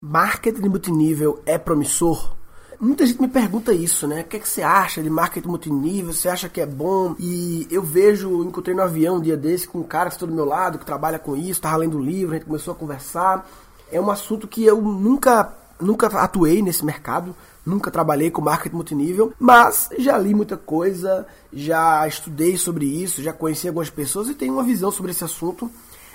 Marketing multinível é promissor? Muita gente me pergunta isso, né? O que, é que você acha de marketing multinível? Você acha que é bom? E eu vejo, encontrei no avião um dia desse com um cara que está do meu lado, que trabalha com isso, estava lendo um livro, a gente começou a conversar. É um assunto que eu nunca, nunca atuei nesse mercado, nunca trabalhei com marketing multinível, mas já li muita coisa, já estudei sobre isso, já conheci algumas pessoas e tenho uma visão sobre esse assunto.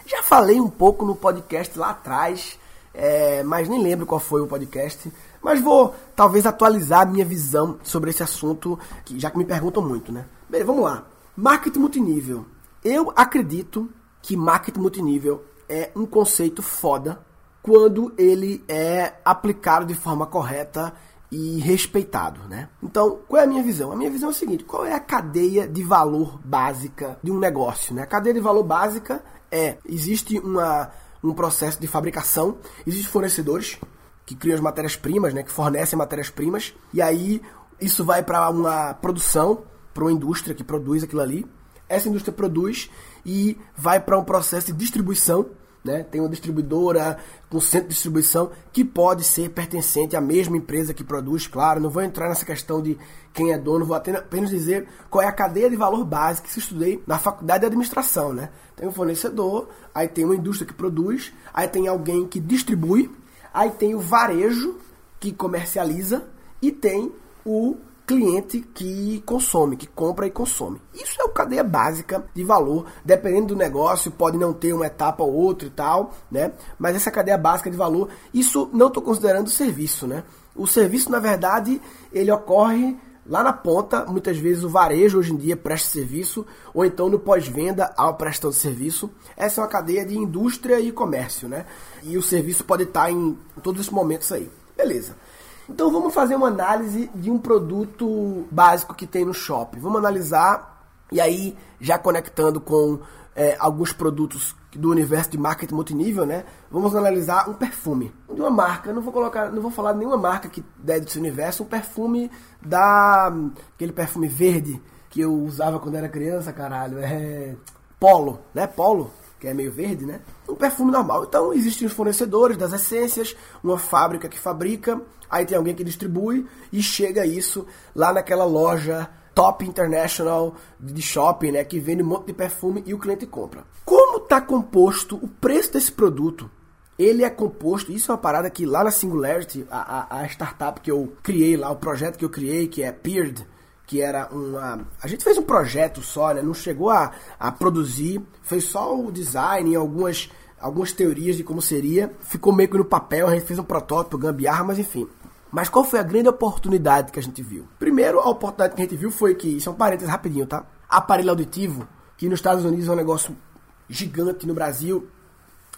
Já falei um pouco no podcast lá atrás, é, mas nem lembro qual foi o podcast. Mas vou talvez atualizar a minha visão sobre esse assunto, que já que me perguntam muito, né? Bem, vamos lá. Marketing multinível. Eu acredito que marketing multinível é um conceito foda quando ele é aplicado de forma correta e respeitado, né? Então, qual é a minha visão? A minha visão é a seguinte: qual é a cadeia de valor básica de um negócio? Né? A cadeia de valor básica é existe uma um processo de fabricação. Existem fornecedores que criam as matérias-primas, né, que fornecem matérias-primas, e aí isso vai para uma produção, para uma indústria que produz aquilo ali. Essa indústria produz e vai para um processo de distribuição né? Tem uma distribuidora com centro de distribuição que pode ser pertencente à mesma empresa que produz, claro. Não vou entrar nessa questão de quem é dono, vou apenas dizer qual é a cadeia de valor básica que se estudei na faculdade de administração. Né? Tem um fornecedor, aí tem uma indústria que produz, aí tem alguém que distribui, aí tem o varejo que comercializa e tem o cliente que consome, que compra e consome. Isso é o cadeia básica de valor. Dependendo do negócio, pode não ter uma etapa ou outra e tal, né? Mas essa cadeia básica de valor, isso não estou considerando serviço, né? O serviço, na verdade, ele ocorre lá na ponta. Muitas vezes o varejo hoje em dia presta serviço, ou então no pós-venda há uma prestação de serviço. Essa é uma cadeia de indústria e comércio, né? E o serviço pode estar em todos esses momentos aí. Beleza. Então vamos fazer uma análise de um produto básico que tem no shopping. Vamos analisar e aí já conectando com é, alguns produtos do universo de marketing multinível, né? Vamos analisar um perfume de uma marca. Não vou colocar, não vou falar de nenhuma marca que der desse universo. Um perfume da aquele perfume verde que eu usava quando era criança, caralho. É Polo, né? Polo que é meio verde, né? Um perfume normal. Então existem os fornecedores das essências, uma fábrica que fabrica, aí tem alguém que distribui e chega isso lá naquela loja top international de shopping, né, que vende um monte de perfume e o cliente compra. Como está composto o preço desse produto? Ele é composto, isso é uma parada que lá na Singularity, a, a, a startup que eu criei lá, o projeto que eu criei, que é Peered, que era uma. A gente fez um projeto só, né? Não chegou a, a produzir, fez só o design e algumas, algumas teorias de como seria. Ficou meio que no papel, a gente fez um protótipo, gambiarra, mas enfim. Mas qual foi a grande oportunidade que a gente viu? Primeiro, a oportunidade que a gente viu foi que, isso é um parênteses rapidinho, tá? Aparelho auditivo, que nos Estados Unidos é um negócio gigante, no Brasil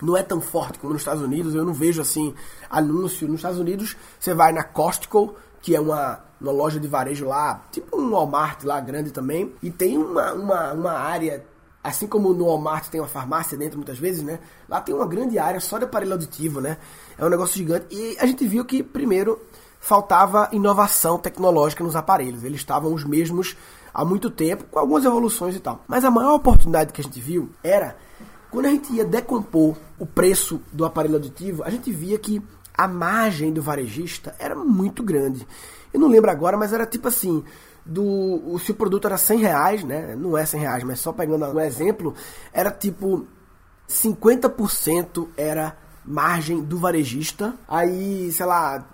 não é tão forte como nos Estados Unidos. Eu não vejo assim anúncio. Nos Estados Unidos, você vai na Costco, que é uma, uma loja de varejo lá, tipo um Walmart lá grande também, e tem uma, uma, uma área, assim como no Walmart tem uma farmácia dentro muitas vezes, né? Lá tem uma grande área só de aparelho auditivo, né? É um negócio gigante. E a gente viu que, primeiro, faltava inovação tecnológica nos aparelhos. Eles estavam os mesmos há muito tempo, com algumas evoluções e tal. Mas a maior oportunidade que a gente viu era quando a gente ia decompor o preço do aparelho auditivo, a gente via que a margem do varejista era muito grande. Eu não lembro agora, mas era tipo assim, do se o produto era 100 reais, né? Não é 100 reais, mas só pegando um exemplo, era tipo 50% era margem do varejista, aí, sei lá,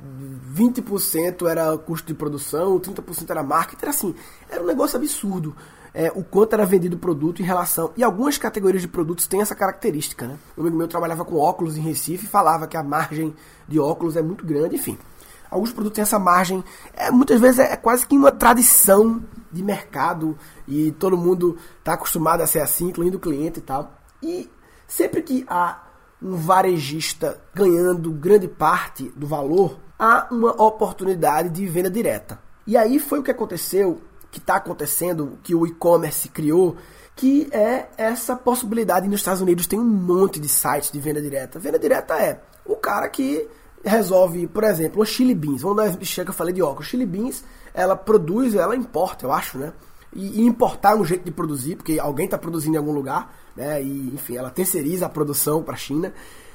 20% era custo de produção, 30% era marketing, era assim, era um negócio absurdo é, o quanto era vendido o produto em relação. E algumas categorias de produtos têm essa característica, né? Um amigo meu trabalhava com óculos em Recife e falava que a margem de óculos é muito grande, enfim. Alguns produtos têm essa margem, é, muitas vezes é, é quase que uma tradição de mercado e todo mundo está acostumado a ser assim, incluindo o cliente e tal. E sempre que há um varejista ganhando grande parte do valor, há uma oportunidade de venda direta. E aí foi o que aconteceu que está acontecendo, que o e-commerce criou, que é essa possibilidade. Nos Estados Unidos tem um monte de sites de venda direta. Venda direta é o cara que resolve, por exemplo, o Chili Beans. Vamos dar que eu falei de óculos. Chili Beans, ela produz, ela importa, eu acho, né? E, e importar é um jeito de produzir, porque alguém está produzindo em algum lugar, né? E, enfim, ela terceiriza a produção para a China.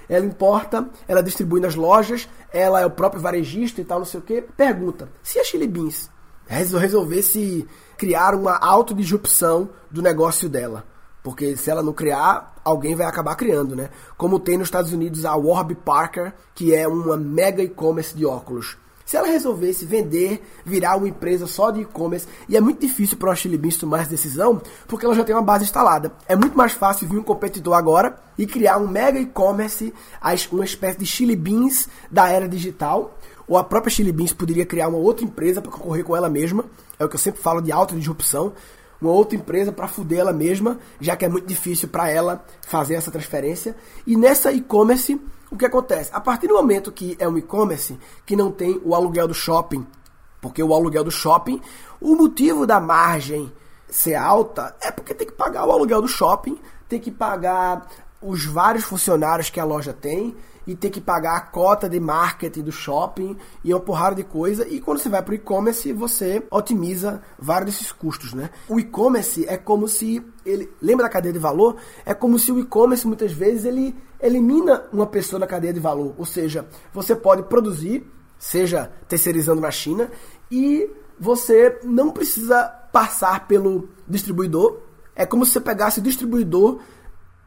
ela importa, ela distribui nas lojas, ela é o próprio varejista e tal, não sei o que. Pergunta: se a Chili Beans resolvesse criar uma autodisrupção do negócio dela, porque se ela não criar, alguém vai acabar criando, né? Como tem nos Estados Unidos a Warby Parker, que é uma mega e-commerce de óculos. Se ela resolvesse vender, virar uma empresa só de e-commerce, e é muito difícil para uma Chili Beans tomar essa decisão, porque ela já tem uma base instalada. É muito mais fácil vir um competidor agora e criar um mega e-commerce, uma espécie de Chili Beans da era digital, ou a própria Chili Beans poderia criar uma outra empresa para concorrer com ela mesma. É o que eu sempre falo de alta disrupção. Uma outra empresa para fuder ela mesma, já que é muito difícil para ela fazer essa transferência. E nessa e-commerce, o que acontece? A partir do momento que é um e-commerce que não tem o aluguel do shopping, porque o aluguel do shopping, o motivo da margem ser alta é porque tem que pagar o aluguel do shopping, tem que pagar os vários funcionários que a loja tem e tem que pagar a cota de marketing do shopping e uma porrada de coisa. E quando você vai para o e-commerce, você otimiza vários desses custos, né? O e-commerce é como se ele lembra da cadeia de valor? É como se o e-commerce muitas vezes ele elimina uma pessoa da cadeia de valor. Ou seja, você pode produzir, seja terceirizando na China, e você não precisa passar pelo distribuidor. É como se você pegasse o distribuidor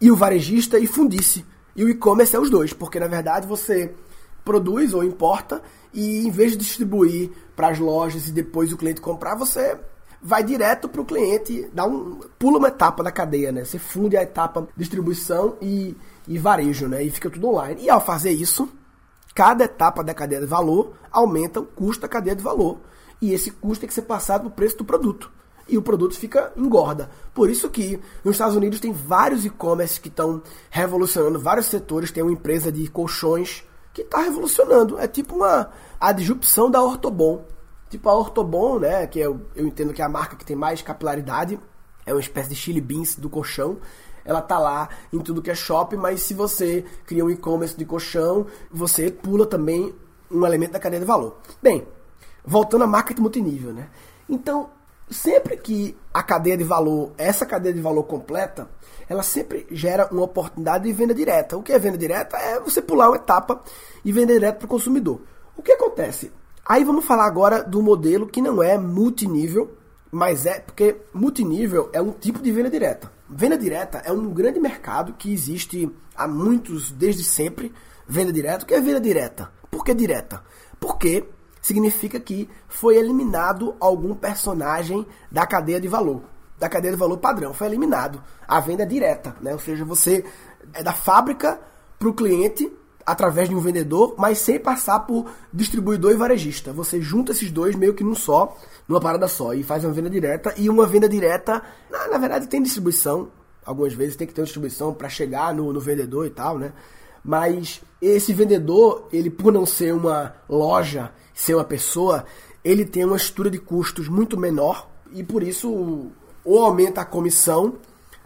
e o varejista e fundisse. E o e-commerce é os dois, porque na verdade você produz ou importa e em vez de distribuir para as lojas e depois o cliente comprar, você vai direto para o cliente, dá um pula uma etapa da cadeia, né? Você funde a etapa distribuição e, e varejo, né? E fica tudo online. E ao fazer isso, cada etapa da cadeia de valor aumenta o custo da cadeia de valor. E esse custo tem que ser passado para o preço do produto e o produto fica engorda. Por isso que nos Estados Unidos tem vários e-commerce que estão revolucionando vários setores. Tem uma empresa de colchões que está revolucionando. É tipo uma a disrupção da Ortobon. Tipo a Ortobon, né, que eu, eu entendo que é a marca que tem mais capilaridade, é uma espécie de chili beans do colchão. Ela tá lá em tudo que é shopping, mas se você cria um e-commerce de colchão, você pula também um elemento da cadeia de valor. Bem, voltando a marketing multinível, né? Então, sempre que a cadeia de valor, essa cadeia de valor completa, ela sempre gera uma oportunidade de venda direta. O que é venda direta? É você pular uma etapa e vender direto para o consumidor. O que acontece? Aí vamos falar agora do modelo que não é multinível, mas é porque multinível é um tipo de venda direta. Venda direta é um grande mercado que existe há muitos, desde sempre. Venda direta. O que é venda direta? Por que direta? Porque significa que foi eliminado algum personagem da cadeia de valor, da cadeia de valor padrão, foi eliminado. A venda é direta, né? Ou seja, você é da fábrica para o cliente através de um vendedor, mas sem passar por distribuidor e varejista. Você junta esses dois meio que num só, numa parada só, e faz uma venda direta. E uma venda direta, na, na verdade, tem distribuição. Algumas vezes tem que ter uma distribuição para chegar no, no vendedor e tal, né? Mas esse vendedor, ele por não ser uma loja, ser uma pessoa, ele tem uma estrutura de custos muito menor e por isso ou aumenta a comissão,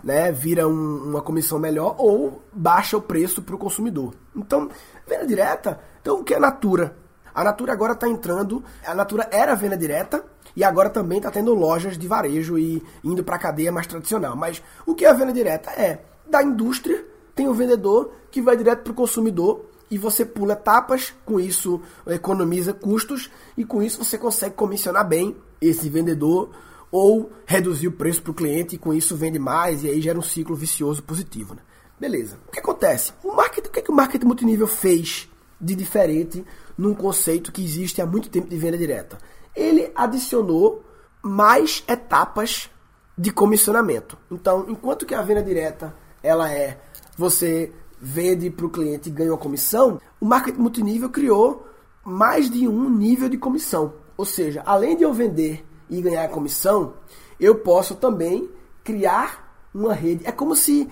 né, vira um, uma comissão melhor ou baixa o preço para o consumidor. Então, venda direta, então o que é a Natura? A Natura agora está entrando, a Natura era venda direta e agora também está tendo lojas de varejo e indo para a cadeia mais tradicional. Mas o que é a venda direta? É da indústria tem o vendedor que vai direto para o consumidor e você pula etapas, com isso economiza custos e com isso você consegue comissionar bem esse vendedor ou reduzir o preço para o cliente e com isso vende mais e aí gera um ciclo vicioso positivo. Né? Beleza. O que acontece? O marketing, o que, é que o marketing multinível fez de diferente num conceito que existe há muito tempo de venda direta? Ele adicionou mais etapas de comissionamento. Então, enquanto que a venda direta ela é você vende para o cliente e ganha uma comissão, o marketing multinível criou mais de um nível de comissão. Ou seja, além de eu vender e ganhar comissão, eu posso também criar uma rede. É como se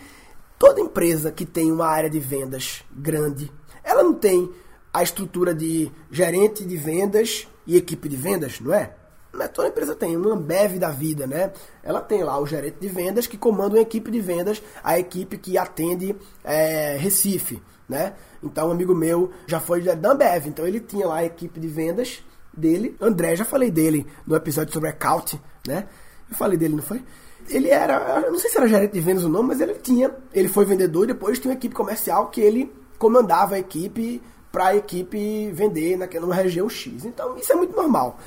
toda empresa que tem uma área de vendas grande, ela não tem a estrutura de gerente de vendas e equipe de vendas, não é? É toda empresa tem, uma Ambev da vida, né? Ela tem lá o gerente de vendas que comanda uma equipe de vendas, a equipe que atende é, Recife, né? Então, um amigo meu já foi da Ambev, então ele tinha lá a equipe de vendas dele. André, já falei dele no episódio sobre account, né? Eu falei dele, não foi? Ele era, não sei se era gerente de vendas ou não, mas ele tinha, ele foi vendedor e depois tinha uma equipe comercial que ele comandava a equipe para a equipe vender naquela região X. Então, isso é muito normal.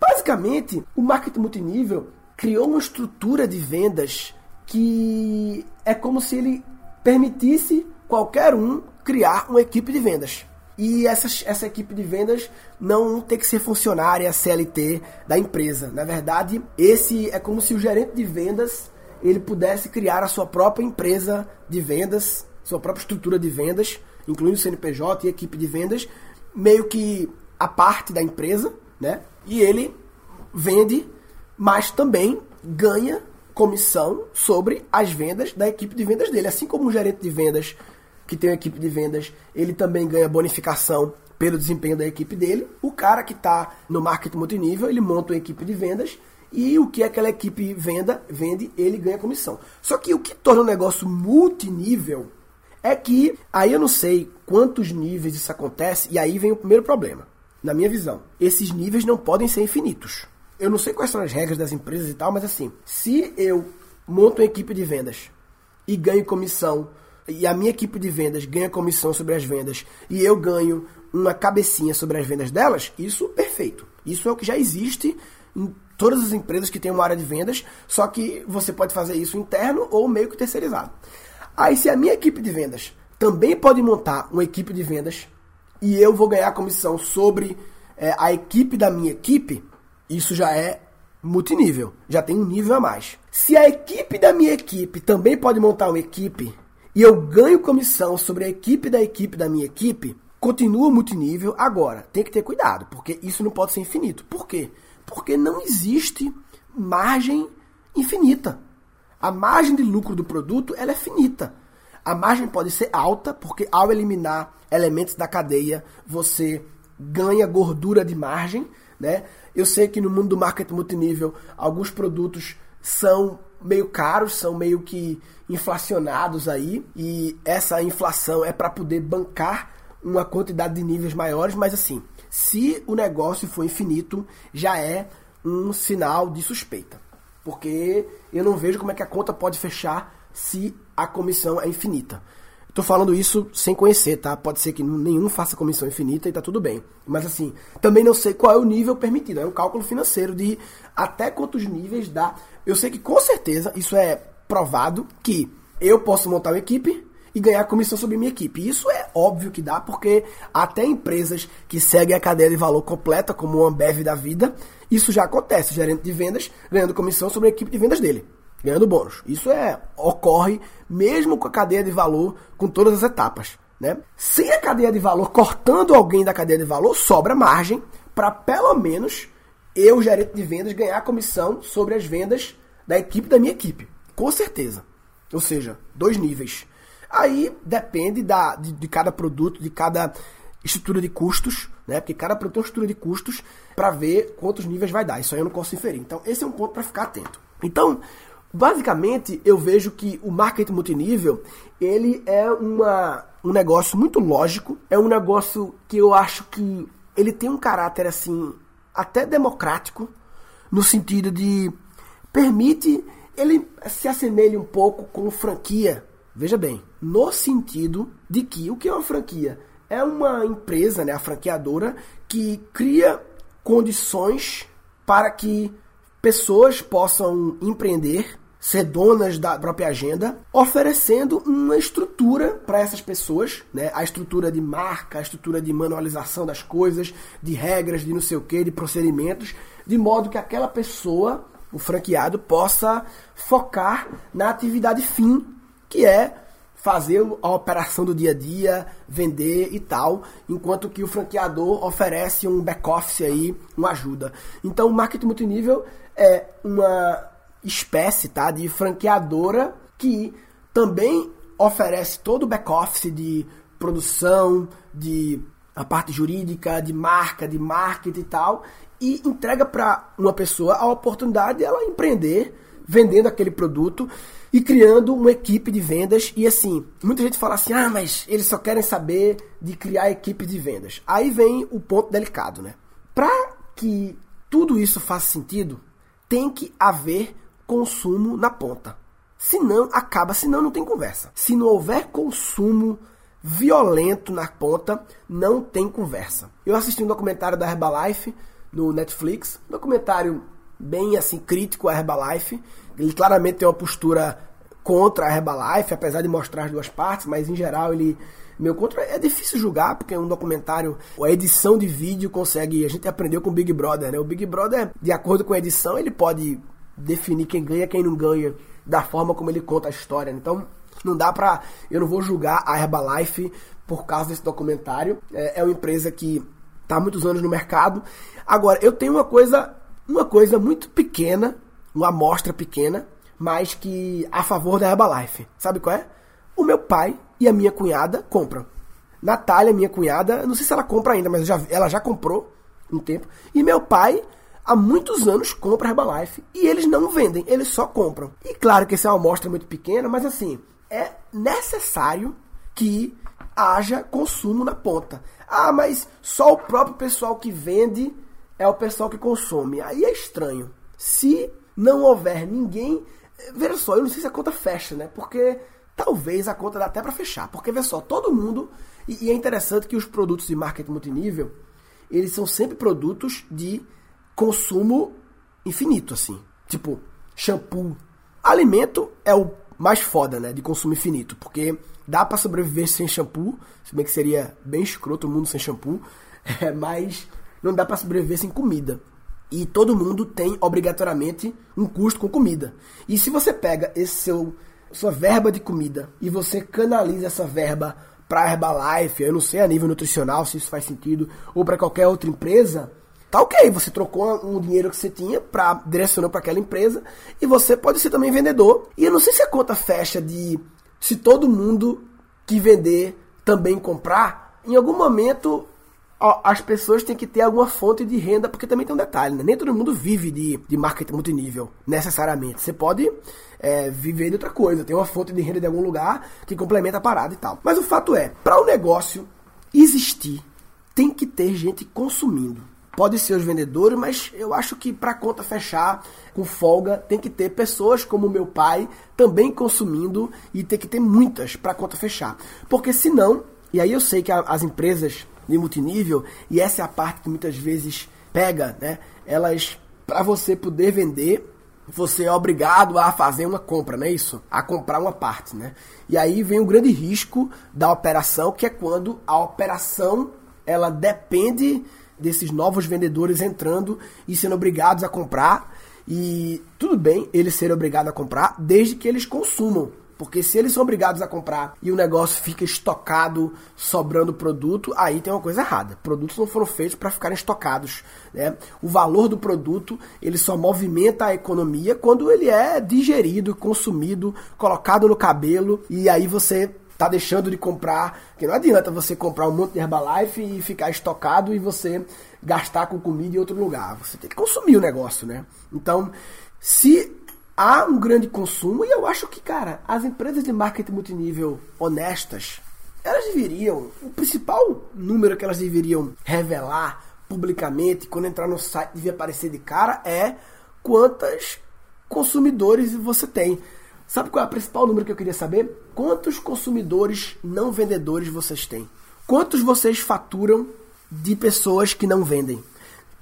Basicamente, o marketing multinível criou uma estrutura de vendas que é como se ele permitisse qualquer um criar uma equipe de vendas. E essa, essa equipe de vendas não tem que ser funcionária CLT da empresa. Na verdade, esse é como se o gerente de vendas ele pudesse criar a sua própria empresa de vendas, sua própria estrutura de vendas, incluindo CNPJ e equipe de vendas, meio que a parte da empresa, né? E ele vende, mas também ganha comissão sobre as vendas da equipe de vendas dele. Assim como um gerente de vendas que tem uma equipe de vendas, ele também ganha bonificação pelo desempenho da equipe dele. O cara que está no marketing multinível, ele monta uma equipe de vendas e o que aquela equipe venda, vende, ele ganha comissão. Só que o que torna o negócio multinível é que aí eu não sei quantos níveis isso acontece e aí vem o primeiro problema. Na minha visão, esses níveis não podem ser infinitos. Eu não sei quais são as regras das empresas e tal, mas assim, se eu monto uma equipe de vendas e ganho comissão, e a minha equipe de vendas ganha comissão sobre as vendas, e eu ganho uma cabecinha sobre as vendas delas, isso perfeito. Isso é o que já existe em todas as empresas que têm uma área de vendas, só que você pode fazer isso interno ou meio que terceirizado. Aí se a minha equipe de vendas também pode montar uma equipe de vendas e eu vou ganhar comissão sobre é, a equipe da minha equipe, isso já é multinível, já tem um nível a mais. Se a equipe da minha equipe também pode montar uma equipe e eu ganho comissão sobre a equipe da equipe da minha equipe, continua multinível. Agora, tem que ter cuidado, porque isso não pode ser infinito. Por quê? Porque não existe margem infinita. A margem de lucro do produto ela é finita. A margem pode ser alta, porque ao eliminar elementos da cadeia, você ganha gordura de margem, né? Eu sei que no mundo do marketing multinível, alguns produtos são meio caros, são meio que inflacionados aí, e essa inflação é para poder bancar uma quantidade de níveis maiores, mas assim, se o negócio for infinito, já é um sinal de suspeita. Porque eu não vejo como é que a conta pode fechar se a comissão é infinita. Tô falando isso sem conhecer, tá? Pode ser que nenhum faça comissão infinita e tá tudo bem. Mas assim, também não sei qual é o nível permitido. É um cálculo financeiro de até quantos níveis dá. Eu sei que com certeza isso é provado que eu posso montar uma equipe e ganhar comissão sobre minha equipe. Isso é óbvio que dá, porque até empresas que seguem a cadeia de valor completa, como o Ambev da vida, isso já acontece. Gerente de vendas ganhando comissão sobre a equipe de vendas dele ganhando bônus. Isso é ocorre mesmo com a cadeia de valor, com todas as etapas. Né? Sem a cadeia de valor, cortando alguém da cadeia de valor, sobra margem para pelo menos eu, gerente de vendas, ganhar comissão sobre as vendas da equipe da minha equipe. Com certeza. Ou seja, dois níveis. Aí depende da, de, de cada produto, de cada estrutura de custos, né? Porque cada produto tem uma estrutura de custos para ver quantos níveis vai dar. Isso aí eu não posso inferir. Então, esse é um ponto para ficar atento. Então, Basicamente, eu vejo que o marketing multinível, ele é uma, um negócio muito lógico, é um negócio que eu acho que ele tem um caráter assim até democrático, no sentido de permite ele se assemelha um pouco com franquia. Veja bem, no sentido de que o que é uma franquia? É uma empresa, né, a franqueadora, que cria condições para que pessoas possam empreender ser donas da própria agenda, oferecendo uma estrutura para essas pessoas, né? A estrutura de marca, a estrutura de manualização das coisas, de regras, de não sei o que, de procedimentos, de modo que aquela pessoa, o franqueado, possa focar na atividade fim, que é fazer a operação do dia a dia, vender e tal, enquanto que o franqueador oferece um back-office aí, uma ajuda. Então, o marketing multinível é uma espécie tá, de franqueadora que também oferece todo o back-office de produção, de a parte jurídica, de marca, de marketing e tal, e entrega para uma pessoa a oportunidade de ela empreender vendendo aquele produto e criando uma equipe de vendas. E assim, muita gente fala assim: ah, mas eles só querem saber de criar equipe de vendas. Aí vem o ponto delicado, né? Para que tudo isso faça sentido, tem que haver consumo na ponta. Senão, acaba, senão não tem conversa. Se não houver consumo violento na ponta, não tem conversa. Eu assisti um documentário da Herbalife no Netflix, um documentário bem assim crítico à Herbalife. Ele claramente tem uma postura contra a Herbalife, apesar de mostrar as duas partes, mas em geral ele meu contra é difícil julgar porque é um documentário, a edição de vídeo consegue, a gente aprendeu com o Big Brother, né? O Big Brother, de acordo com a edição, ele pode definir quem ganha, quem não ganha, da forma como ele conta a história. Então, não dá pra. Eu não vou julgar a Herbalife por causa desse documentário. É, é uma empresa que está há muitos anos no mercado. Agora, eu tenho uma coisa, uma coisa muito pequena, uma amostra pequena, mas que a favor da Herbalife. Sabe qual é? O meu pai e a minha cunhada compram. Natália, minha cunhada, não sei se ela compra ainda, mas já, ela já comprou um tempo. E meu pai, há muitos anos, compra Herbalife. E eles não vendem, eles só compram. E claro que essa é uma amostra muito pequena, mas assim, é necessário que haja consumo na ponta. Ah, mas só o próprio pessoal que vende é o pessoal que consome. Aí é estranho. Se não houver ninguém. Veja só, eu não sei se a conta fecha, né? Porque talvez a conta dá até para fechar. Porque, veja só, todo mundo. E é interessante que os produtos de marketing multinível eles são sempre produtos de consumo infinito, assim. Tipo, shampoo. Alimento é o mais foda, né? De consumo infinito. Porque dá para sobreviver sem shampoo. Se bem que seria bem escroto o mundo sem shampoo. É, mas não dá para sobreviver sem comida. E todo mundo tem obrigatoriamente um custo com comida. E se você pega esse seu sua verba de comida e você canaliza essa verba para Herbalife, eu não sei a nível nutricional se isso faz sentido, ou para qualquer outra empresa, tá ok, você trocou um dinheiro que você tinha para direcionar para aquela empresa e você pode ser também vendedor. E eu não sei se a conta fecha de se todo mundo que vender também comprar, em algum momento ó, as pessoas têm que ter alguma fonte de renda, porque também tem um detalhe, né? Nem todo mundo vive de, de marketing multinível, necessariamente. Você pode é, viver de outra coisa, tem uma fonte de renda de algum lugar que complementa a parada e tal. Mas o fato é, para o negócio existir, tem que ter gente consumindo. Pode ser os vendedores, mas eu acho que para a conta fechar com folga, tem que ter pessoas como meu pai também consumindo e tem que ter muitas para a conta fechar. Porque senão, e aí eu sei que as empresas de multinível, e essa é a parte que muitas vezes pega, né? Elas, para você poder vender, você é obrigado a fazer uma compra, não é isso? A comprar uma parte, né? E aí vem o grande risco da operação, que é quando a operação ela depende desses novos vendedores entrando e sendo obrigados a comprar. E tudo bem eles serem obrigados a comprar, desde que eles consumam. Porque se eles são obrigados a comprar e o negócio fica estocado, sobrando produto, aí tem uma coisa errada. Produtos não foram feitos para ficarem estocados. Né? O valor do produto ele só movimenta a economia quando ele é digerido, consumido, colocado no cabelo e aí você tá deixando de comprar, que não adianta você comprar um monte de Herbalife e ficar estocado e você gastar com comida em outro lugar. Você tem que consumir o negócio, né? Então, se há um grande consumo e eu acho que, cara, as empresas de marketing multinível honestas, elas deveriam, o principal número que elas deveriam revelar publicamente quando entrar no site devia aparecer de cara é quantas consumidores você tem. Sabe qual é o principal número que eu queria saber? Quantos consumidores não vendedores vocês têm? Quantos vocês faturam de pessoas que não vendem?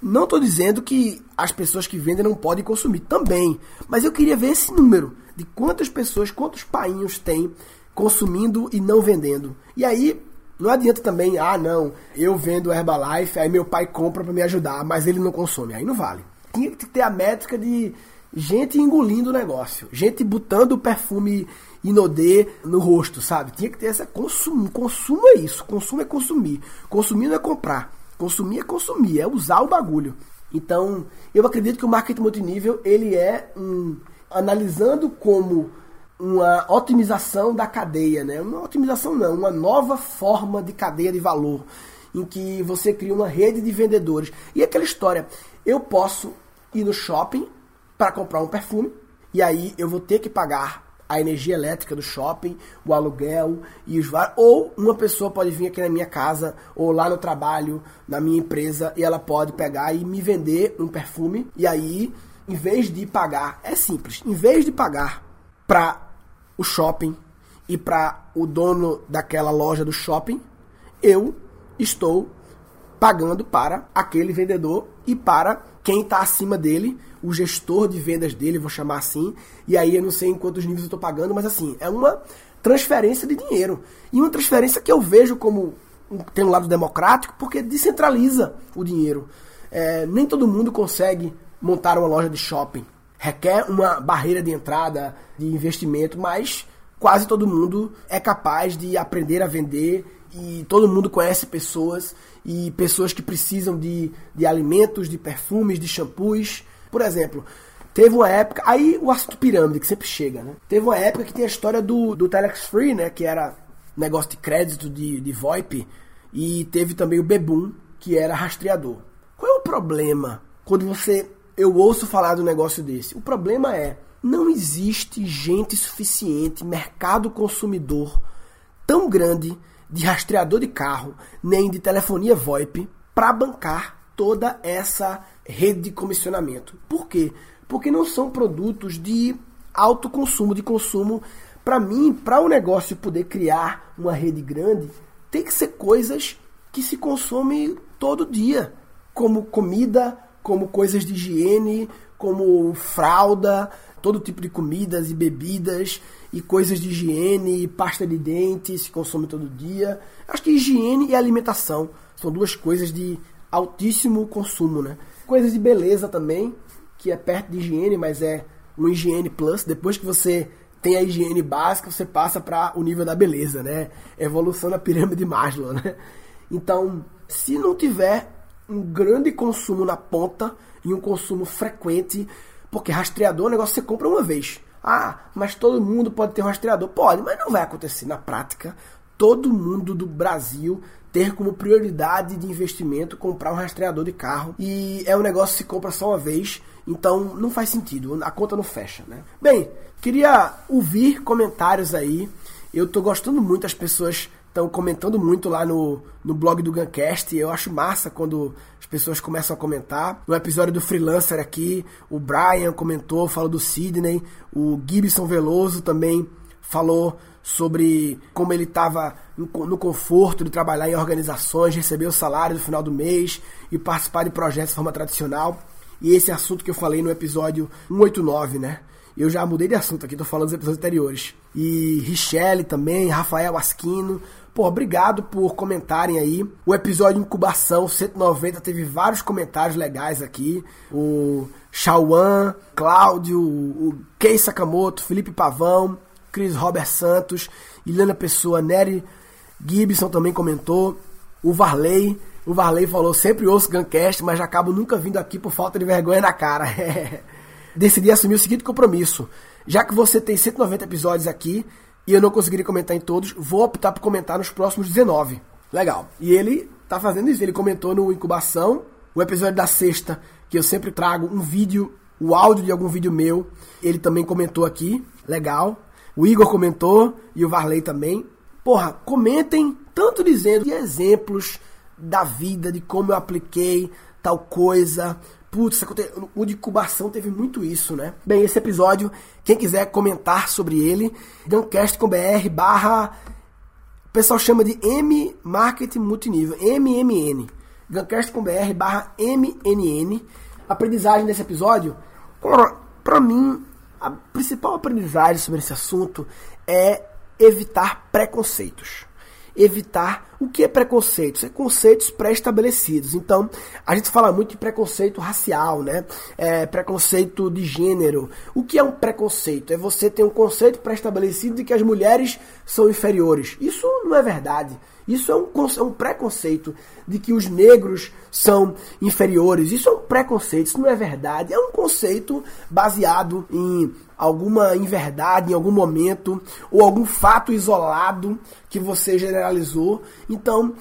Não estou dizendo que as pessoas que vendem não podem consumir também, mas eu queria ver esse número de quantas pessoas, quantos painhos tem consumindo e não vendendo. E aí não adianta também, ah, não, eu vendo Herbalife, aí meu pai compra para me ajudar, mas ele não consome. Aí não vale. Tinha que ter a métrica de gente engolindo o negócio, gente botando o perfume inodê no rosto, sabe? Tinha que ter essa consumo, consumo é isso, consumo é consumir, consumir não é comprar, consumir é consumir, é usar o bagulho. Então, eu acredito que o marketing multinível, ele é um analisando como uma otimização da cadeia, né? Uma otimização não, uma nova forma de cadeia de valor, em que você cria uma rede de vendedores. E aquela história, eu posso ir no shopping para comprar um perfume, e aí eu vou ter que pagar a energia elétrica do shopping, o aluguel e os ou uma pessoa pode vir aqui na minha casa ou lá no trabalho, na minha empresa e ela pode pegar e me vender um perfume e aí em vez de pagar, é simples, em vez de pagar para o shopping e para o dono daquela loja do shopping, eu estou pagando para aquele vendedor e para quem está acima dele, o gestor de vendas dele, vou chamar assim. E aí eu não sei em quantos níveis eu estou pagando, mas assim, é uma transferência de dinheiro. E uma transferência que eu vejo como tem um lado democrático, porque descentraliza o dinheiro. É, nem todo mundo consegue montar uma loja de shopping. Requer uma barreira de entrada, de investimento, mas quase todo mundo é capaz de aprender a vender e todo mundo conhece pessoas e pessoas que precisam de, de alimentos, de perfumes, de shampoos. Por exemplo, teve uma época. Aí o assunto pirâmide, que sempre chega, né? Teve uma época que tem a história do, do Telex Free, né? Que era negócio de crédito de, de VoIP. E teve também o Bebum, que era rastreador. Qual é o problema quando você. Eu ouço falar do negócio desse? O problema é. Não existe gente suficiente, mercado consumidor tão grande de rastreador de carro, nem de telefonia VoIP, para bancar toda essa rede de comissionamento. Por quê? Porque não são produtos de alto consumo, de consumo. Para mim, para o um negócio poder criar uma rede grande, tem que ser coisas que se consomem todo dia, como comida, como coisas de higiene, como fralda, todo tipo de comidas e bebidas e coisas de higiene, pasta de dente, se consome todo dia. Acho que higiene e alimentação são duas coisas de altíssimo consumo, né? Coisas de beleza também, que é perto de higiene, mas é um higiene plus. Depois que você tem a higiene básica, você passa para o nível da beleza, né? Evolução da pirâmide de Maslow, né? Então, se não tiver um grande consumo na ponta e um consumo frequente, porque rastreador é um negócio que você compra uma vez. Ah, mas todo mundo pode ter um rastreador. Pode, mas não vai acontecer na prática. Todo mundo do Brasil ter como prioridade de investimento comprar um rastreador de carro. E é um negócio que se compra só uma vez. Então não faz sentido, a conta não fecha, né? Bem, queria ouvir comentários aí. Eu tô gostando muito, as pessoas estão comentando muito lá no, no blog do Guncast. Eu acho massa quando as pessoas começam a comentar. No episódio do Freelancer aqui, o Brian comentou, falou do Sidney. O Gibson Veloso também falou sobre como ele estava no conforto de trabalhar em organizações, receber o salário no final do mês e participar de projetos de forma tradicional. E esse assunto que eu falei no episódio 189, né? Eu já mudei de assunto aqui, tô falando dos episódios anteriores. E Richelle também, Rafael Asquino, Pô, obrigado por comentarem aí. O episódio Incubação 190 teve vários comentários legais aqui. O Chauan, Cláudio, o Kei Sakamoto, Felipe Pavão, Cris Robert Santos, Ilana Pessoa, Nery Gibson também comentou. O Varley, o Varley falou, sempre ouço Guncast, mas acabo nunca vindo aqui por falta de vergonha na cara. Decidi assumir o seguinte compromisso. Já que você tem 190 episódios aqui, e eu não conseguiria comentar em todos, vou optar por comentar nos próximos 19. Legal. E ele tá fazendo isso. Ele comentou no Incubação, o episódio da sexta, que eu sempre trago um vídeo, o áudio de algum vídeo meu. Ele também comentou aqui. Legal. O Igor comentou e o Varley também. Porra, comentem tanto dizendo de exemplos da vida, de como eu apliquei tal coisa, Putz, o de incubação teve muito isso, né? Bem, esse episódio, quem quiser comentar sobre ele, br barra. O pessoal chama de M Marketing Multinível, MMN. br barra MNN. Aprendizagem desse episódio. Para mim, a principal aprendizagem sobre esse assunto é evitar preconceitos. Evitar o que é preconceito? São conceitos pré-estabelecidos. Então, a gente fala muito de preconceito racial, né? É, preconceito de gênero. O que é um preconceito? É você ter um conceito pré-estabelecido de que as mulheres são inferiores. Isso não é verdade. Isso é um, é um preconceito de que os negros são inferiores. Isso é um preconceito, isso não é verdade. É um conceito baseado em alguma inverdade em algum momento ou algum fato isolado que você generalizou. Então,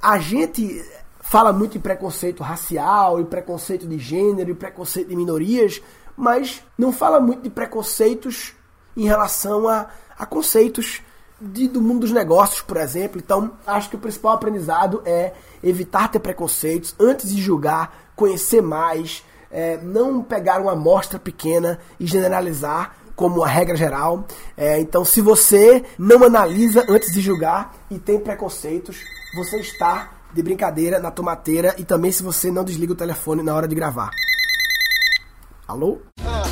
a gente fala muito em preconceito racial, e preconceito de gênero, e preconceito de minorias, mas não fala muito de preconceitos em relação a, a conceitos de, do mundo dos negócios, por exemplo. Então, acho que o principal aprendizado é evitar ter preconceitos antes de julgar, conhecer mais, é, não pegar uma amostra pequena e generalizar como a regra geral. É, então, se você não analisa antes de julgar e tem preconceitos, você está de brincadeira na tomateira e também se você não desliga o telefone na hora de gravar. Alô? Ah,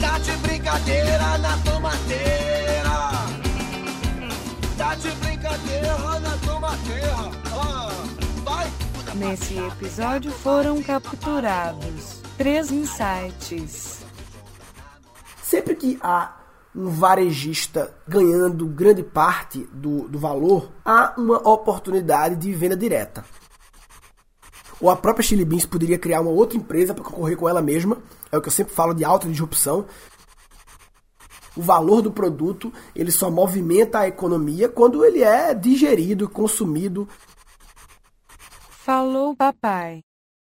tá de brincadeira na tomateira. Tá de brincadeira na tomateira. Ah, vai. Nesse episódio foram capturados três insights. Sempre que há um varejista ganhando grande parte do, do valor, há uma oportunidade de venda direta. Ou a própria Chili Beans poderia criar uma outra empresa para concorrer com ela mesma. É o que eu sempre falo de alta disrupção. O valor do produto ele só movimenta a economia quando ele é digerido, consumido. Falou, papai.